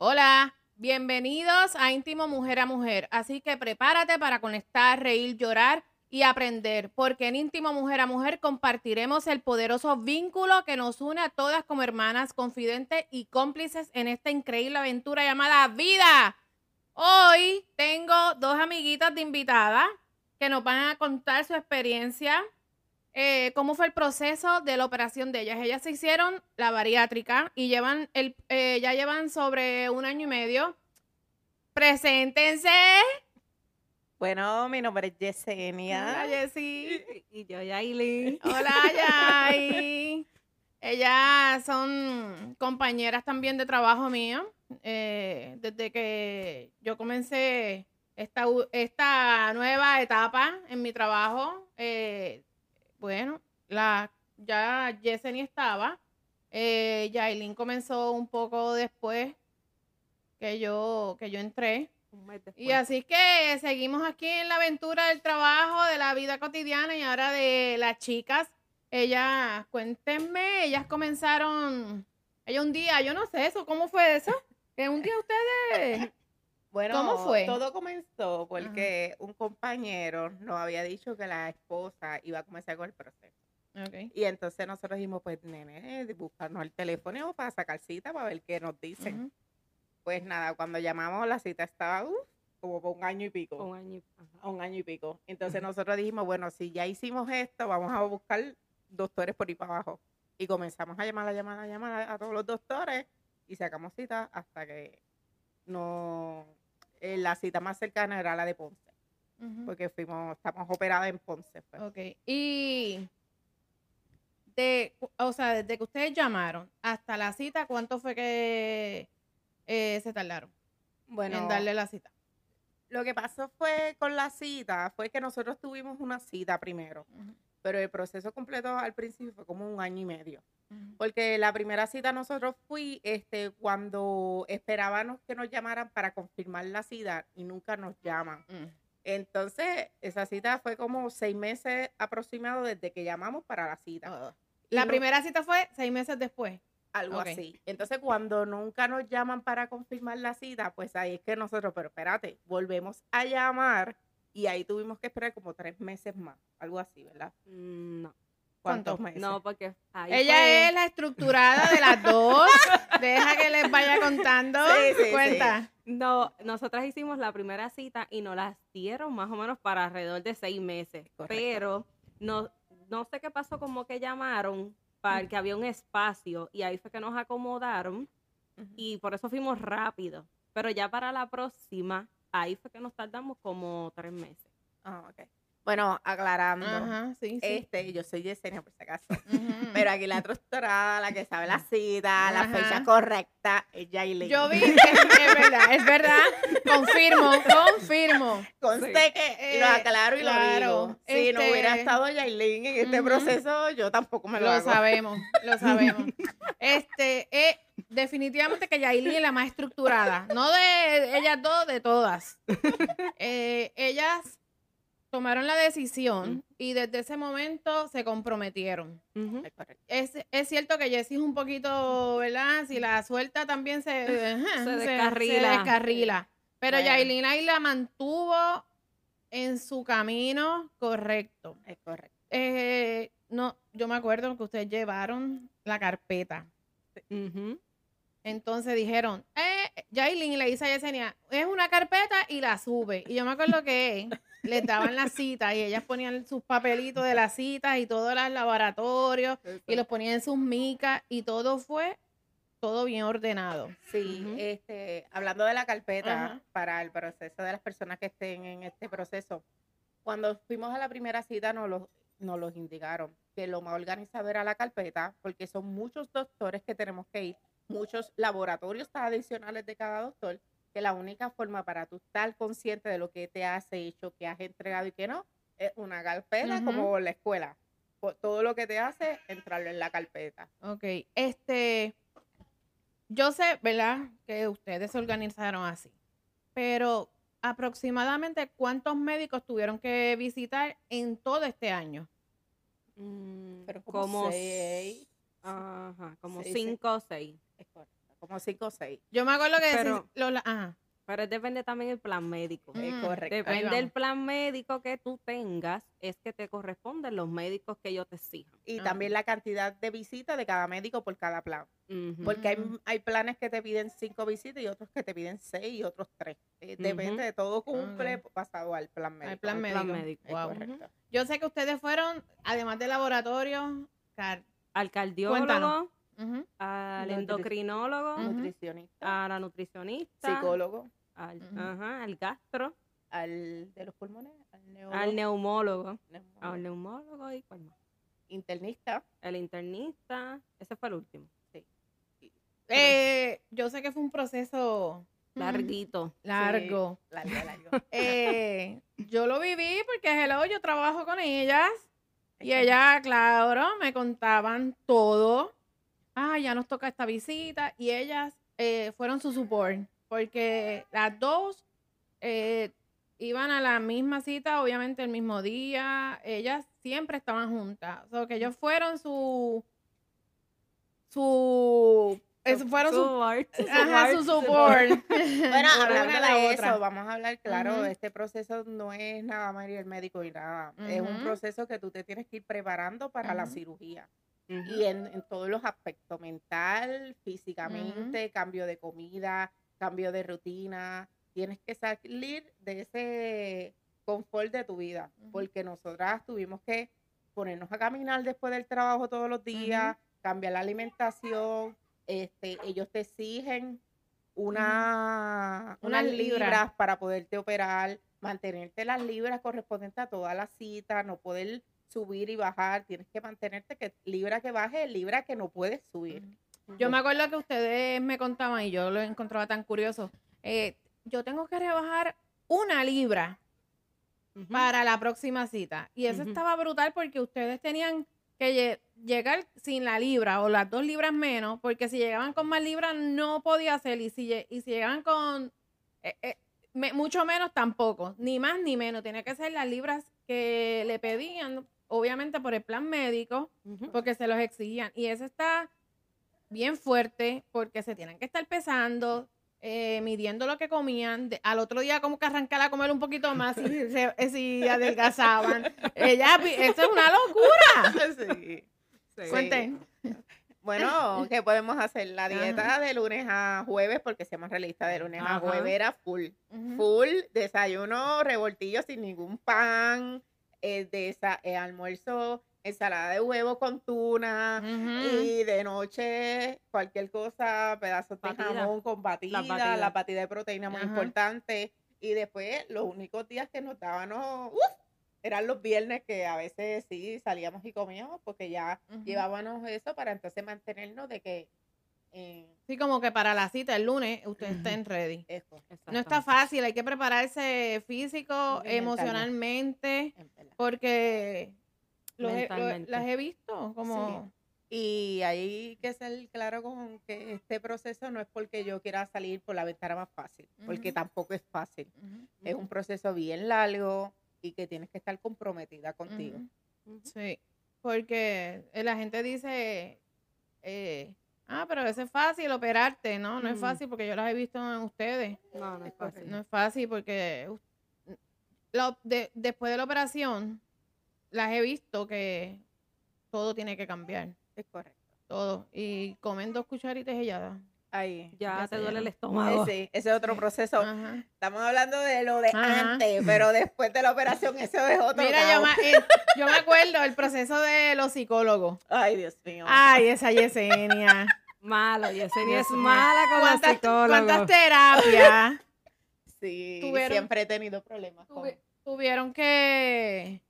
Hola, bienvenidos a Íntimo Mujer a Mujer. Así que prepárate para conectar, reír, llorar y aprender, porque en Íntimo Mujer a Mujer compartiremos el poderoso vínculo que nos une a todas como hermanas, confidentes y cómplices en esta increíble aventura llamada vida. Hoy tengo dos amiguitas de invitada que nos van a contar su experiencia, eh, cómo fue el proceso de la operación de ellas. Ellas se hicieron la bariátrica y llevan el, eh, ya llevan sobre un año y medio. Preséntense. Bueno, mi nombre es Yesenia. Hola, Jessy. Y yo, Yailin. Hola, Yay. Ellas son compañeras también de trabajo mío. Eh, desde que yo comencé esta, esta nueva etapa en mi trabajo, eh, bueno, la, ya Yesenia estaba. Eh, Yailin comenzó un poco después que yo, que yo entré. Y así que seguimos aquí en la aventura del trabajo, de la vida cotidiana y ahora de las chicas. Ellas, cuéntenme, ellas comenzaron, ella un día, yo no sé eso, ¿cómo fue eso? Que un día ustedes, Bueno, ¿Cómo fue? Todo comenzó porque un compañero nos había dicho que la esposa iba a comenzar con el proceso. Ok. Y entonces nosotros dijimos, pues, nene, buscarnos el teléfono para sacar cita para ver qué nos dicen. Pues nada, cuando llamamos la cita estaba como por un año y pico. Un año. y- ajá. un año y pico. Entonces nosotros dijimos, bueno, si ya hicimos esto, vamos a buscar doctores por ahí para abajo. Y comenzamos a llamar, a llamar, a llamar a todos los doctores y sacamos cita hasta que no eh, la cita más cercana era la de Ponce, porque fuimos, estamos operadas en Ponce. pues. Ok. Y de, o sea, desde que ustedes llamaron hasta la cita, ¿cuánto fue que eh, se tardaron Bueno, en darle la cita? lo que pasó fue con la cita, fue que nosotros tuvimos una cita primero, pero el proceso completo al principio fue como un año y medio. Porque la primera cita nosotros fui este, cuando esperábamos que nos llamaran para confirmar la cita y nunca nos llaman. Mm. Entonces, esa cita fue como seis meses aproximado desde que llamamos para la cita. La no- primera cita fue seis meses después. Algo así. Entonces, cuando nunca nos llaman para confirmar la cita, pues ahí es que nosotros, pero espérate, volvemos a llamar y ahí tuvimos que esperar como tres meses más. Algo así, ¿verdad? No. ¿Cuántos ¿Cuánto? meses? No, porque ahí Ella fue- es la estructurada de las dos. Deja que les vaya contando. Sí, sí, sí. Cuenta. No, nosotras hicimos la primera cita y nos las dieron más o menos para alrededor de seis meses. Correcto. Pero no, no sé qué pasó, como que llamaron para que había un espacio y ahí fue que nos acomodaron y por eso fuimos rápido. Pero ya para la próxima, ahí fue que nos tardamos como tres meses. Ah, ok. Bueno, aclarando. Ajá, sí, sí. Este, yo soy Yesenia por si acaso. Pero aquí la estructurada, la que sabe la cita, la fecha correcta, es Yailin. Yo vi que es verdad, es verdad. Confirmo, confirmo. Conste Sí. que Eh, lo aclaro y claro, lo digo. Si no este- hubiera estado Yailin en este proceso, yo tampoco me lo, Lo hago. sabemos, lo sabemos. Este, eh, definitivamente que Yailin es la más estructurada. No de ellas dos, de todas. Eh, ellas tomaron la decisión y desde ese momento se comprometieron. Es. Es, es cierto que Jessie es un poquito, ¿verdad? Si la suelta también se, Se descarrila. descarrila. Pero Bueno. Yailin ahí la mantuvo en su camino correcto. Es correcto. Eh, no, yo me acuerdo que ustedes llevaron la carpeta. Entonces dijeron, eh, Yailin le dice a Yesenia, es una carpeta y la sube. Y yo me acuerdo que les daban la cita y ellas ponían sus papelitos de las citas y todos los laboratorios y los ponían en sus micas y todo fue todo bien ordenado. Sí, este, hablando de la carpeta para el proceso de las personas que estén en este proceso, cuando fuimos a la primera cita nos los, nos los indicaron que lo más organizado era la carpeta, porque son muchos doctores que tenemos que ir, muchos laboratorios adicionales de cada doctor, que la única forma para tú estar consciente de lo que te has hecho, que has entregado y que no, es una carpeta como la escuela. Todo lo que te hace, entrarlo en la carpeta. Ok, este, yo sé, ¿verdad? Que ustedes se organizaron así, pero aproximadamente cuántos médicos tuvieron que visitar en todo este año. Mm, Pero como como seis. Ajá, como seis. cinco o seis. Es correcto, como como cinco o seis. Yo me acuerdo que Pero- sí, los la- ajá. Pero depende también del plan médico. Es Mm, correcto. Ahí Depende del plan médico que tú tengas, es que te corresponden los médicos que ellos te exijan. Y Ajá. también la cantidad de visitas de cada médico por cada plan. Porque hay, hay planes que te piden cinco visitas y otros que te piden seis y otros tres. Eh, depende de todo cumple Ok. basado al plan médico. plan médico. plan médico. Es Wow. correcto. Yo sé que ustedes fueron, además del laboratorio, car- Al cardiólogo, Cuéntanos. Al Nutri- endocrinólogo, Ujú. Nutricionista, a la nutricionista, psicólogo, al, ajá, al gastro, al de los pulmones, al neuro- al neumólogo, neumólogo, al neumólogo y cuál más. internista. El internista, ese fue el último. Eh, yo sé que fue un proceso Larguito. largo. Largo, largo. Eh, yo lo viví porque hello, yo trabajo con ellas y Ajá. ellas, claro, me contaban todo. Ah, ya nos toca esta visita y ellas eh, fueron su support porque las dos eh, iban a la misma cita, obviamente el mismo día. Ellas siempre estaban juntas, o sea, que ellos fueron su su es- fueron su, Support, ajá, su support. support. Bueno, hablando a la de otra. eso, vamos a hablar claro, Ujú. este proceso no es nada más ir al médico y nada. Es un proceso que tú te tienes que ir preparando para la Ujú. Y en, en todos los aspectos, mental, físicamente, cambio de comida, cambio de rutina. Tienes que salir de ese confort de tu vida, porque nosotras tuvimos que ponernos a caminar después del trabajo todos los días, cambiar la alimentación, este, ellos te exigen una, Unas unas libras. libras para poderte operar, mantenerte las libras correspondientes a toda la cita, no poder subir y bajar, tienes que mantenerte que libra que baje, libra que no puedes subir. Yo me acuerdo que ustedes me contaban y yo lo encontraba tan curioso. eh, yo tengo que rebajar una libra para la próxima cita. Y eso estaba brutal porque ustedes tenían que lle- llegar sin la libra o las dos libras menos, porque si llegaban con más libras no podía ser. Y si, lle- y si llegaban con eh, eh, me- mucho menos tampoco, ni más ni menos. Tenía que ser las libras que le pedían, obviamente por el plan médico, porque se los exigían. Y eso está bien fuerte porque se tienen que estar pesando, eh, midiendo lo que comían. De- al otro día como que arrancar a comer un poquito más se- eh, si adelgazaban. Ella, eso es una locura. Sí. Sí. Cuenten. Bueno, ¿qué podemos hacer? La dieta de lunes a jueves, porque seamos realistas, de lunes a jueves era full. Full, desayuno, revoltillo sin ningún pan, eh, de esa, eh, almuerzo, ensalada de huevo con tuna, y de noche cualquier cosa, pedazos de Batida. jamón con batida, la batida de proteína muy importante. Y después los únicos días que nos dábamos, uf, eran los viernes que a veces sí salíamos y comíamos porque ya Ujú. llevábamos eso para entonces mantenernos de que eh, Sí, como que para la cita el lunes ustedes estén ready. eso, No está fácil, hay que prepararse físico, emocionalmente, porque los he- lo he- Mentalmente. las he visto como... Y hay que ser claro con que este proceso no es porque yo quiera salir por la ventana más fácil, porque tampoco es fácil. Es un proceso bien largo y que tienes que estar comprometida contigo. Sí, porque la gente dice, eh, ah, pero eso es fácil operarte, ¿no? No es fácil porque yo las he visto en ustedes. No, no es fácil. No es fácil porque lo- de- después de la operación las he visto que todo tiene que cambiar, Es correcto. todo. Y comen dos cucharitas y ya. Ahí. Ya, Ya te duele el estómago. Ese, ese es otro proceso. Ajá. Estamos hablando de lo de Ajá. antes, pero después de la operación eso es otro. Mira, yo me, eh, yo me acuerdo el proceso de los psicólogos. Ay, Dios mío. Ay, esa Yesenia. Malo, Yesenia es mala con los ¿Cuántas, psicólogos. cuántas terapias sí, tuvieron- siempre he tenido problemas. con- tuvi- tuvieron que,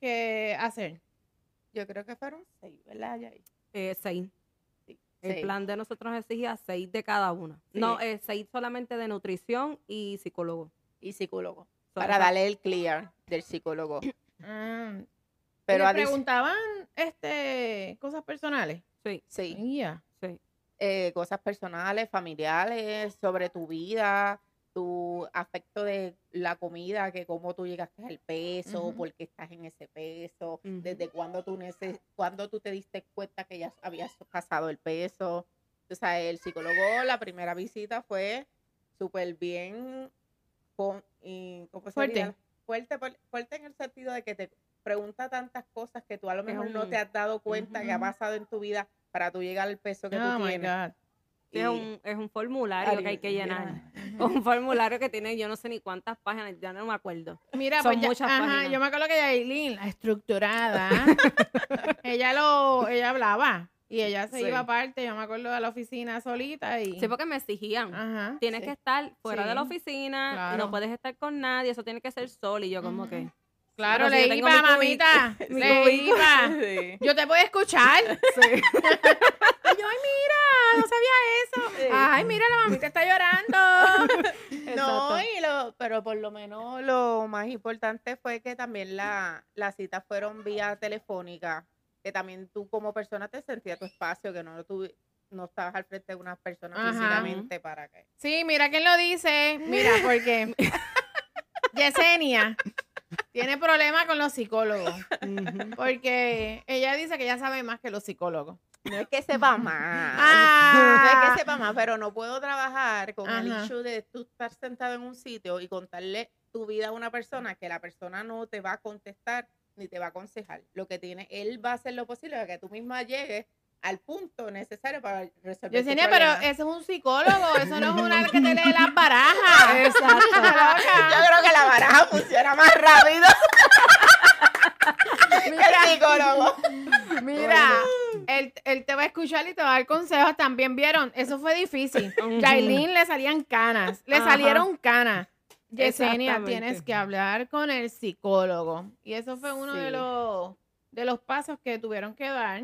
que hacer? Yo creo que fueron seis, ¿verdad? Eh, seis. El plan de nosotros exigía seis de cada una. Sí. No, eh, seis solamente de nutrición y psicólogo. Y psicólogo. So, Para darle el clear del psicólogo. Ah, Pero ¿y a le preguntaban este, cosas personales. Sí, sí, Ya. sí. eh, cosas personales, familiares, sobre tu vida, tu afecto de la comida, que cómo tú llegaste al peso, Ujú. por qué estás en ese peso, desde cuándo tú, neces cuándo tú te diste cuenta que ya habías pasado el peso. O sea, el psicólogo, la primera visita fue súper bien, con, y, ¿cómo Fuerte. Fuerte, en el sentido de que te pregunta tantas cosas que tú a lo mejor no te has dado cuenta que ha pasado en tu vida para tú llegar al peso que Oh tú tienes. God. Sí, es, un, es un formulario que hay que llenar. Un formulario que tiene yo no sé ni cuántas páginas, ya no me acuerdo. Mira, Son pues ya- muchas ajá, páginas. yo me acuerdo que Yailin, la estructurada, ella lo, ella hablaba y ella se Sí. iba aparte, yo me acuerdo de la oficina solita y Sí, porque me exigían. ajá. Tienes Sí. que estar fuera de la oficina claro. no puedes estar con nadie, eso tiene que ser solo. Y yo como que... Claro, Pero le iba, mamita, mi le iba. Sí. Yo te puedo escuchar. Sí. Yo, ay, no sabía eso. Ay, mira, la mamita está llorando. No, y lo, pero por lo menos lo más importante fue que también la, las citas fueron vía telefónica, que también tú como persona te sentías tu espacio, que no tú no estabas al frente de una persona Ajá. físicamente para que. Sí, mira quién lo dice. Mira, porque Yesenia tiene problemas con los psicólogos. Porque ella dice que ella sabe más que los psicólogos. No es que sepa más. Ah. No es que sepa más, pero no puedo trabajar con el Ajá. issue de tú estar sentado en un sitio y contarle tu vida a una persona que la persona no te va a contestar ni te va a aconsejar. Lo que tiene, él va a hacer lo posible para que tú misma llegues al punto necesario para resolver tu Yesenia, pero eso es un psicólogo, eso no es una que te lee las barajas. Exacto. Yo creo que la baraja funciona más rápido que el psicólogo. Mira, él, él te va a escuchar y te va a dar consejos. También vieron, eso fue difícil. Ujú. Yailin le salían canas, le Ajá. salieron canas. Yesenia, tienes que hablar con el psicólogo. Y eso fue uno de los de los pasos que tuvieron que dar.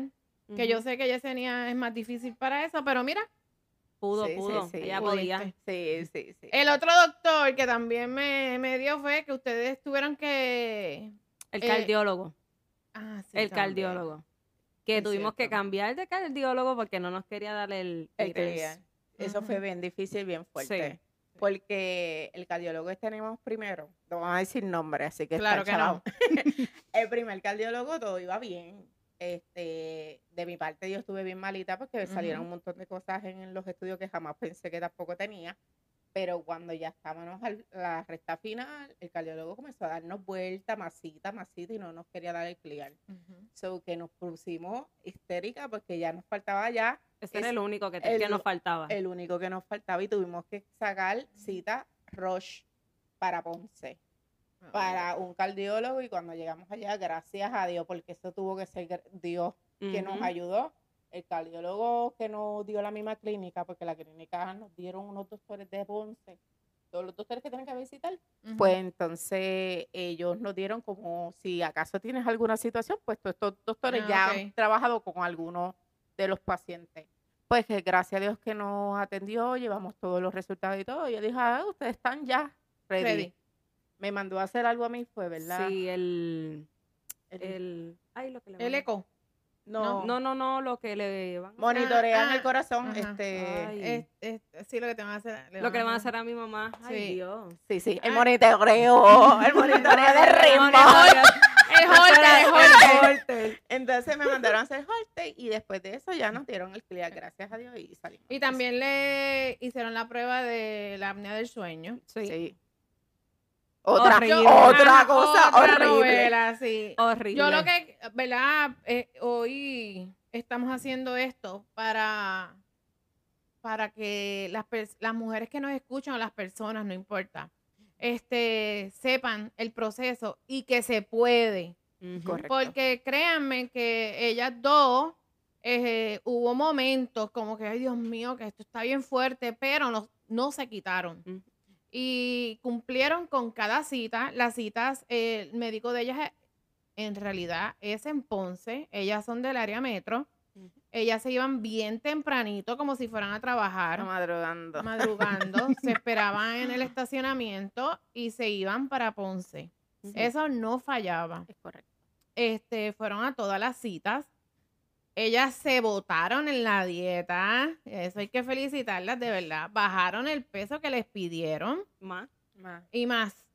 Que yo sé que Yesenia es más difícil para eso, pero mira, Pudo, Sí, pudo. sí. Ella podía. Sí, sí, sí. el otro doctor que también me, me dio fue que ustedes tuvieron que... El Eh, cardiólogo. Ah, sí, el también. cardiólogo. Que Es tuvimos que cambiar de cardiólogo porque no nos quería dar el, El. Eso fue bien difícil, bien fuerte. Sí. Porque el cardiólogo que tenemos primero, no vamos a decir nombre, así que Claro está que no. el primer cardiólogo todo iba bien. Este, de mi parte yo estuve bien malita porque salieron Ujú. un montón de cosas en los estudios que jamás pensé que tampoco tenía. Pero cuando ya estábamos a la recta final, el cardiólogo comenzó a darnos vuelta, masita, masita, y no nos quería dar el clear. Ujú. So que nos pusimos histéricas porque ya nos faltaba ya Ese era Es el único que, te- el- que nos faltaba. el único que nos faltaba y tuvimos que sacar cita Roche para Ponce, para un cardiólogo y cuando llegamos allá, gracias a Dios, porque eso tuvo que ser Dios que nos ayudó, el cardiólogo que nos dio la misma clínica, porque la clínica nos dieron unos doctores de Ponce, todos los doctores que tienen que visitar, pues entonces ellos nos dieron como si acaso tienes alguna situación, pues todos estos doctores Ah, ya han trabajado con algunos de los pacientes. Pues que gracias a Dios que nos atendió, llevamos todos los resultados y todo. Yo dije, ah, ustedes están ya ready. Ready. Me mandó a hacer algo a mí, fue, ¿verdad? Sí, el, El- el, ay, lo que le El van a- eco. No, No, no, no, lo que le van a monitorean Ah, el corazón. ajá. Este, Ay. Es- es- sí, lo que te van a hacer. lo que le van a hacer a mi mamá. Ay, Sí. Dios. sí, sí, el Ay. monitoreo, el monitoreo de ritmo. El holter, el holter. Entonces me mandaron a hacer holter y después de eso ya nos dieron el clear, gracias a Dios, y salimos. Y también le hicieron la prueba de la apnea del sueño. Sí. Sí. Otra, Horrible. otra Ajá, cosa otra horrible. novela, sí. Horrible. Yo lo que, ¿verdad? Eh, hoy estamos haciendo esto para, para que las, las mujeres que nos escuchan o las personas, no importa, este, sepan el proceso y que se puede. Porque créanme que ellas dos, eh, hubo momentos como que, ay Dios mío, que esto está bien fuerte, pero no, no se quitaron. Y cumplieron con cada cita. Las citas, eh, el médico de ellas en realidad es en Ponce. Ellas son del área metro. Ellas se iban bien tempranito, como si fueran a trabajar, madrugando. madrugando. se esperaban en el estacionamiento y se iban para Ponce. Eso no fallaba Es correcto. este, fueron a todas las citas. Ellas se botaron en la dieta. Eso hay que felicitarlas, de verdad. Bajaron el peso que les pidieron Más. Más. y más.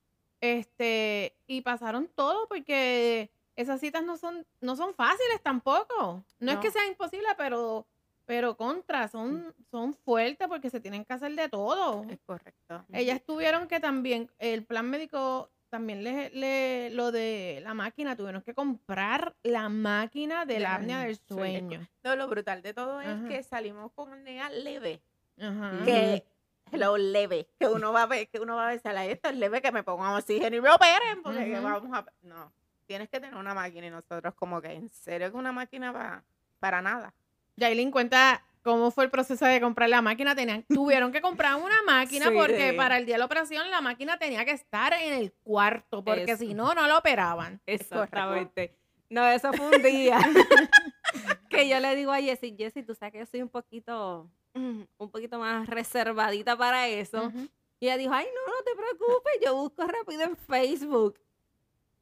Este, y pasaron todo porque esas citas no son, no son fáciles tampoco. No, es que sea imposible, pero pero contra, son, son fuertes porque se tienen que hacer de todo. Es correcto. Ellas tuvieron que también, el plan médico también le, le- lo de la máquina, tuvieron que comprar la máquina de la apnea del sueño. sueño. No, lo brutal de todo es que salimos con apnea leve. Ajá. Que lo leve, que uno va a ver, que uno va a ver, "Sala, esto es leve que me pongan oxígeno y me operen, porque que vamos a no, tienes que tener una máquina y nosotros como que en serio que una máquina va para nada. Yailin cuenta cómo fue el proceso de comprar la máquina. Tenían, tuvieron que comprar una máquina Sí, porque sí. para el día de la operación la máquina tenía que estar en el cuarto, porque Eso. si no, no la operaban. Exactamente. No, eso fue un día que yo le digo a Jessie, Jessie, tú sabes que yo soy un poquito, un poquito más reservadita para eso. Y ella dijo, ay, no, no te preocupes, yo busco rápido en Facebook.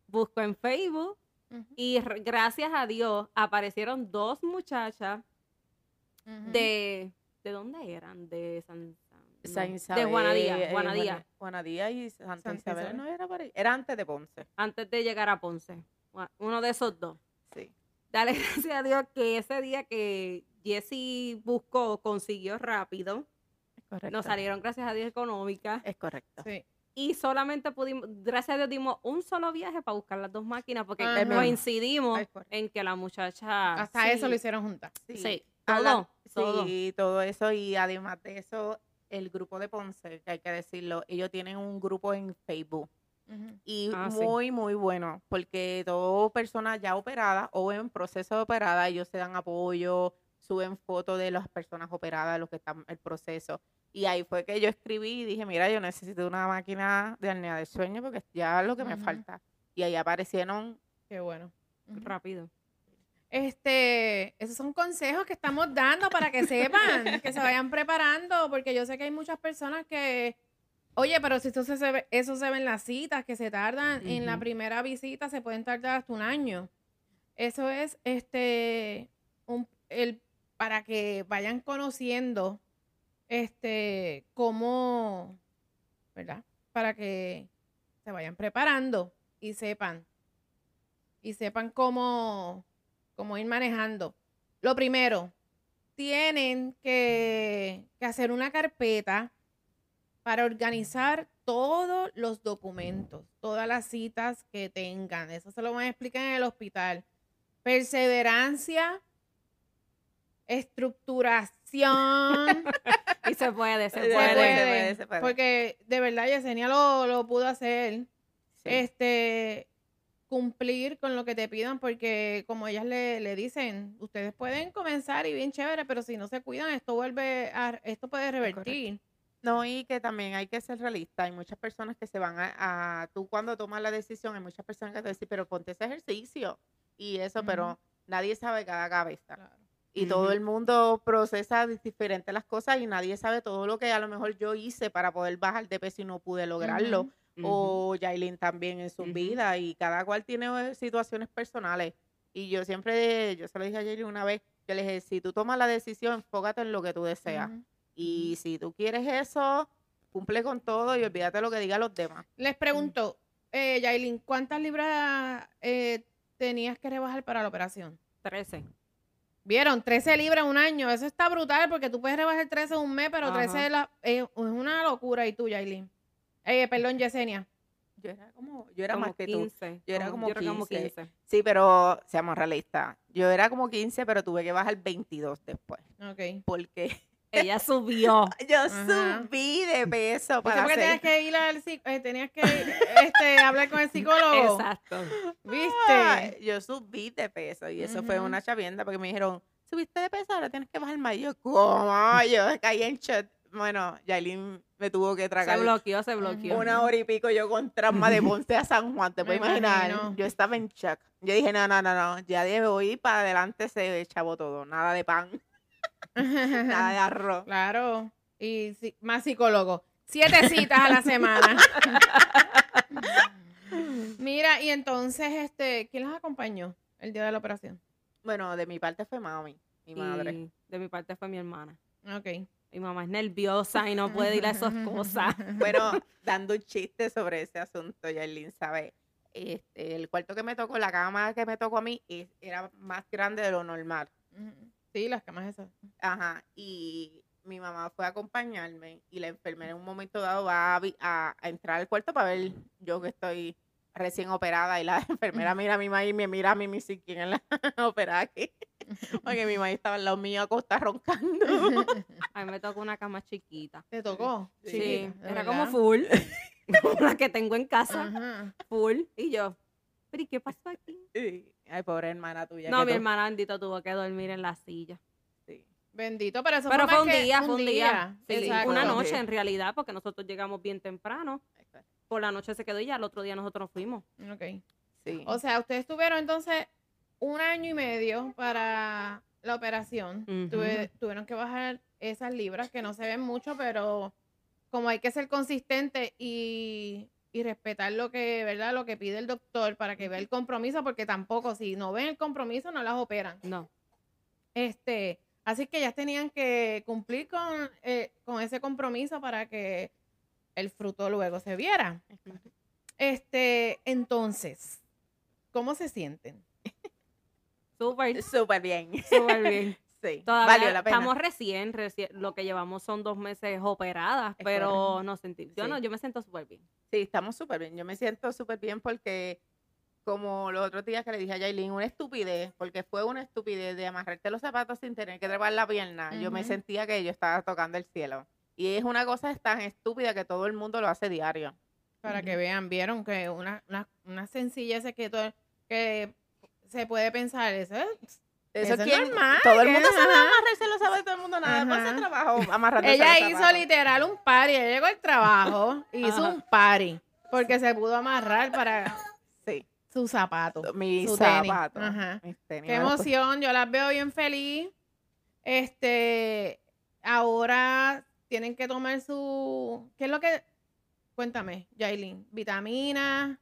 Busco en Facebook y gracias a Dios aparecieron dos muchachas De, ¿de dónde eran? De San, San- San no, Isabel, de eh, Guanadía, Guana- Guanadía y Santa, Santa Isabel, Isabel. no era por ahí, era antes de Ponce. antes de llegar a Ponce. Uno de esos dos. Sí. Dale gracias a Dios que ese día que Jessie buscó, consiguió rápido. Es correcto. Nos salieron, gracias a Dios, económicas. Es correcto. Sí. Y solamente pudimos, gracias a Dios, dimos un solo viaje para buscar las dos máquinas porque Ajá. coincidimos en que la muchacha. Hasta sí, eso lo hicieron juntas. Sí, A todo, la- todo. Sí, todo eso. Y además de eso, el grupo de Ponce, que hay que decirlo, ellos tienen un grupo en Facebook. Y Ah, sí. muy, muy bueno, porque todo personas ya operadas o en proceso de operada, ellos se dan apoyo, suben fotos de las personas operadas, los que están en el proceso. Y ahí fue que yo escribí y dije, mira, yo necesito una máquina de apnea del sueño porque es ya lo que me falta. Y ahí aparecieron, Qué bueno. Rápido. Este, esos son consejos que estamos dando para que sepan, que se vayan preparando, porque yo sé que hay muchas personas que, oye, pero si eso se, ve, eso se ve en las citas, que se tardan, en la primera visita se pueden tardar hasta un año. Eso es, este, un, el, para que vayan conociendo, este, cómo, ¿verdad? Para que se vayan preparando y sepan, y sepan cómo cómo ir manejando. Lo primero, tienen que, que hacer una carpeta para organizar todos los documentos, todas las citas que tengan. Eso se lo van a explicar en el hospital. Perseverancia, estructuración. Y se puede, se Se se puede. puede, se puede, se puede. Porque de verdad Yesenia lo, lo pudo hacer sí, este cumplir con lo que te pidan porque como ellas le, le dicen ustedes pueden comenzar y bien chévere pero si no se cuidan esto vuelve a esto puede revertir No, y que también hay que ser realista. Hay muchas personas que se van a, a- tú cuando tomas la decisión, hay muchas personas que te dicen, pero ponte ese ejercicio y eso, pero nadie sabe cada cabeza. Claro. Y todo el mundo procesa di- diferente las cosas y nadie sabe todo lo que a lo mejor yo hice para poder bajar de peso y no pude lograrlo. O Yailin también en su vida y cada cual tiene situaciones personales. Y yo siempre, yo se lo dije a Yailin una vez, yo le dije, si tú tomas la decisión, enfócate en lo que tú deseas. Y si tú quieres eso, cumple con todo y olvídate lo que digan los demás. les pregunto eh, Yailin ¿cuántas libras eh, tenías que rebajar para la operación? 13. Vieron, 13 libras en un año, eso está brutal porque tú puedes rebajar 13 en un mes, pero Ajá. 13 es, la- eh, es una locura. ¿Y tú, Yailin? Eh, perdón, Yesenia. Yo era como, yo era como más que tú. 15. Yo era como yo era como 15. 15. Sí, pero seamos realistas. Yo era como 15, pero tuve que bajar 22 después. Ok. Porque Ella subió. yo Ajá. subí de peso Eso para porque tenías hacer. que ir al eh, tenías que este, hablar con el psicólogo. Exacto. ¿Viste? Ay, Yo subí de peso y eso fue Ujú. una chavienda porque me dijeron, subiste de peso, ahora tienes que bajar más. Y yo, ¿cómo? Yo caí en shot. Bueno, Yailin me tuvo que Se tragar bloqueó, se bloqueó. una hora y pico yo con trauma de Ponce a San Juan, te puedes imaginar. imagino. Yo estaba en shock. Yo dije, no, no, no, no, ya de hoy para adelante se chavó todo. Nada de pan, nada de arroz. claro. Y sí, más psicólogo. Siete citas a la semana. Mira, y entonces, este, ¿quién los acompañó el día de la operación? Bueno, de mi parte fue mami, mi madre. Y de mi parte fue mi hermana. Ok. Mi mamá es nerviosa y no puede ir a esas cosas. Bueno, dando un chiste sobre ese asunto, Yailin sabe. Este, el cuarto que me tocó, la cama que me tocó a mí, es- era más grande de lo normal. Sí, las camas esas. Ajá, y mi mamá fue a acompañarme y la enfermera en un momento dado va a, vi- a- a entrar al cuarto para ver yo que estoy recién operada y la enfermera mira a mi mamá y me mira a mí me dice, ¿quién es la operada aquí? Porque mi mamá estaba al lado mío acostada roncando. A mí me tocó una cama chiquita. ¿Te tocó? Sí, Chiquita, ¿de era como full. como la que tengo en casa. Ajá. Full. Y yo, ¿pero y qué pasó aquí? Ay, pobre hermana tuya. No, que mi tú- hermana bendito tuvo que dormir en la silla. sí. Bendito, pero eso Pero fue, fue un día, fue un día. Sí, una noche en realidad, porque nosotros llegamos bien temprano. Por la noche se quedó y ya el otro día nosotros nos fuimos. Ok. Sí. O sea, ustedes tuvieron entonces un año y medio para la operación. Tuve- tuvieron que bajar esas libras que no se ven mucho, pero como hay que ser consistente y, y respetar lo que, ¿verdad? Lo que pide el doctor para que vea el compromiso, porque tampoco, si no ven el compromiso, no las operan. No. Este, así que ellas tenían que cumplir con, eh, con ese compromiso para que el fruto luego se viera. Este, entonces, ¿cómo se sienten? Súper, Súper bien. súper bien. Sí. Todavía Valió la pena. estamos recién, recién, lo que llevamos son dos meses operadas, Es pero no sentí. Yo Sí. no, yo me siento súper bien. Sí, estamos súper bien. Yo me siento súper bien porque, como los otros días que le dije a Yailin, una estupidez, porque fue una estupidez de amarrarte los zapatos sin tener que trepar la pierna. Yo me sentía que yo estaba tocando el cielo. Y es una cosa tan estúpida que todo el mundo lo hace diario. Para que vean, vieron que una, una, una sencillez que, todo, que se puede pensar, eso es- Eso, Eso es ¿quién- normal, Todo el mundo sabe amarrarse los zapatos, todo el mundo nada más se trabajo amarrándose Ella hizo literal un party, ella llegó al trabajo, hizo Ajá. un party, porque se pudo amarrar para Sí, su zapato. Su tenis. zapatos. Ajá. mis tenis. Qué emoción, yo las veo bien feliz. Este, ahora tienen que tomar su, ¿qué es lo que? Cuéntame, Jailin, vitaminas.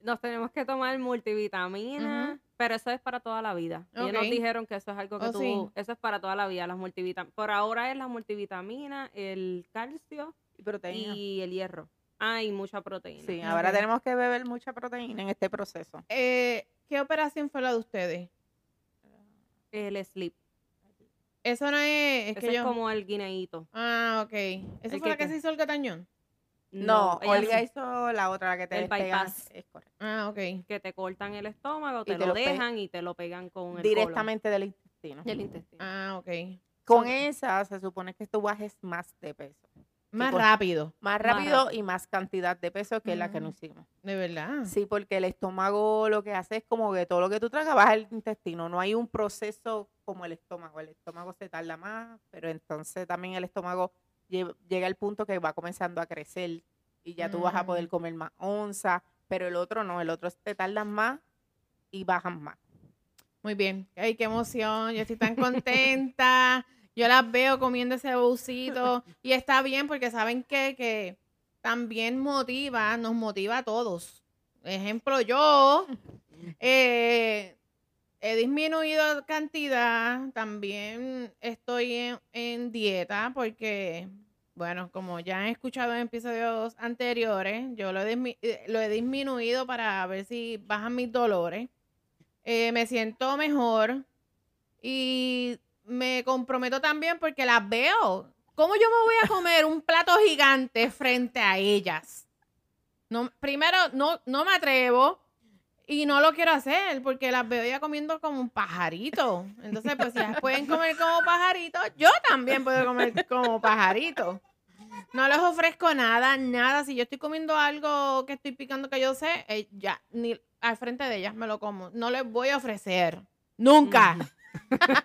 Nos tenemos que tomar multivitamina, Ujú. pero eso es para toda la vida. Ellos nos dijeron que eso es algo que Oh, tú, sí. eso es para toda la vida, las multivitaminas. Por ahora es la multivitamina, el calcio Y proteína. y el hierro. Ah, y mucha proteína. Sí, ahora tenemos que beber mucha proteína en este proceso. Eh, ¿Qué operación fue la de ustedes? El sleep. Eso no es, es Ese que es yo... como el guineíto. Ah, ok. ¿Eso ¿El fue la que se hizo el gatañón? No, ella Olga sí, hizo la otra, la que te El bypass. Es correcto. Ah, ok. que te cortan el estómago, te, te lo dejan y te lo pegan con el Directamente del intestino. colon y el intestino. Ah, ok. Con esa se supone que tú bajes más de peso. Más rápido, Más rápido y más cantidad de peso que la que Mm. no hicimos. de verdad. Sí, porque el estómago lo que hace es como que todo lo que tú tragas baja el intestino. No hay un proceso como el estómago. El estómago se tarda más, pero entonces también el estómago lle- llega al punto que va comenzando a crecer y ya tú vas a poder Mm. comer más onza, pero el otro no, el otro te tardan más y bajan más. Muy bien. Ay, qué emoción. Yo estoy tan contenta. Yo las veo comiendo ese bolsito. Y está bien porque saben qué? que también motiva, nos motiva a todos. Ejemplo, yo eh, he disminuido cantidad. También estoy en, en dieta porque, bueno, como ya han escuchado en episodios anteriores, yo lo he, eh, lo he disminuido para ver si bajan mis dolores. Eh, me siento mejor y me comprometo también porque las veo. ¿Cómo yo me voy a comer un plato gigante frente a ellas? No, primero, no, no me atrevo y no lo quiero hacer porque las veo ya comiendo como un pajarito. Entonces, pues si ellas pueden comer como pajarito, yo también puedo comer como pajarito. No les ofrezco nada, nada. Si yo estoy comiendo algo que estoy picando que yo sé, eh, ya, ni al frente de ellas me lo como. No les voy a ofrecer. Nunca.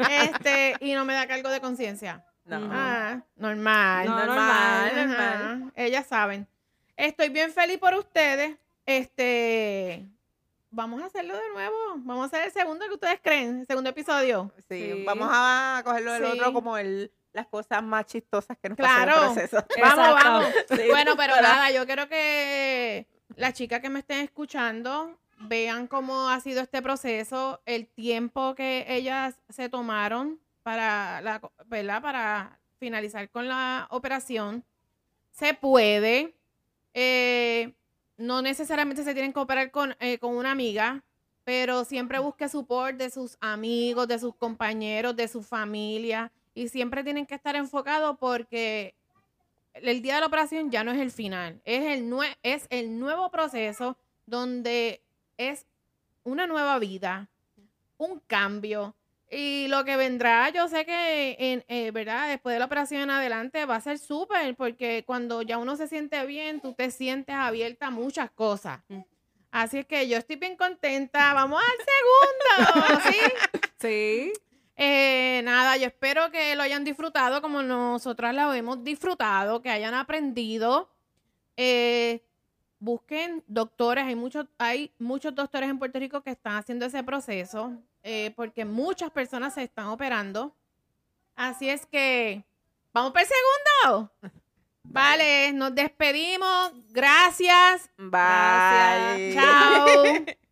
Este, y no me da cargo de conciencia. No. Ujú. Ah, normal. No, normal. Ellas saben. Estoy bien feliz por ustedes. Este, vamos a hacerlo de nuevo. Vamos a hacer el segundo que ustedes creen, el segundo episodio. Sí, Sí. vamos a cogerlo del Sí. otro como el, las cosas más chistosas que nos pasan en Claro. el proceso. Vamos, Exacto. vamos. Sí, Bueno, pero nada, yo creo que las chicas que me estén escuchando vean cómo ha sido este proceso, el tiempo que ellas se tomaron para la, ¿verdad? Para finalizar con la operación. Se puede. eh, no necesariamente se tienen que operar con, eh, con una amiga. pero siempre busque support de sus amigos, de sus compañeros, de su familia y siempre tienen que estar enfocados porque el día de la operación ya no es el final, es el, nue- es el nuevo proceso donde es una nueva vida, un cambio. Y lo que vendrá, yo sé que, en, eh, ¿verdad? Después de la operación en adelante va a ser súper, porque cuando ya uno se siente bien, tú te sientes abierta a muchas cosas. Mm. Así es que yo estoy bien contenta. Vamos al segundo, ¿sí? Sí. Eh, nada, yo espero que lo hayan disfrutado como nosotras lo hemos disfrutado, que hayan aprendido. Eh, busquen doctores, hay muchos, hay muchos doctores en Puerto Rico que están haciendo ese proceso, eh, porque muchas personas se están operando. Así es que, ¿vamos para el segundo? Vale, nos despedimos. Gracias. Bye. Gracias. Chao.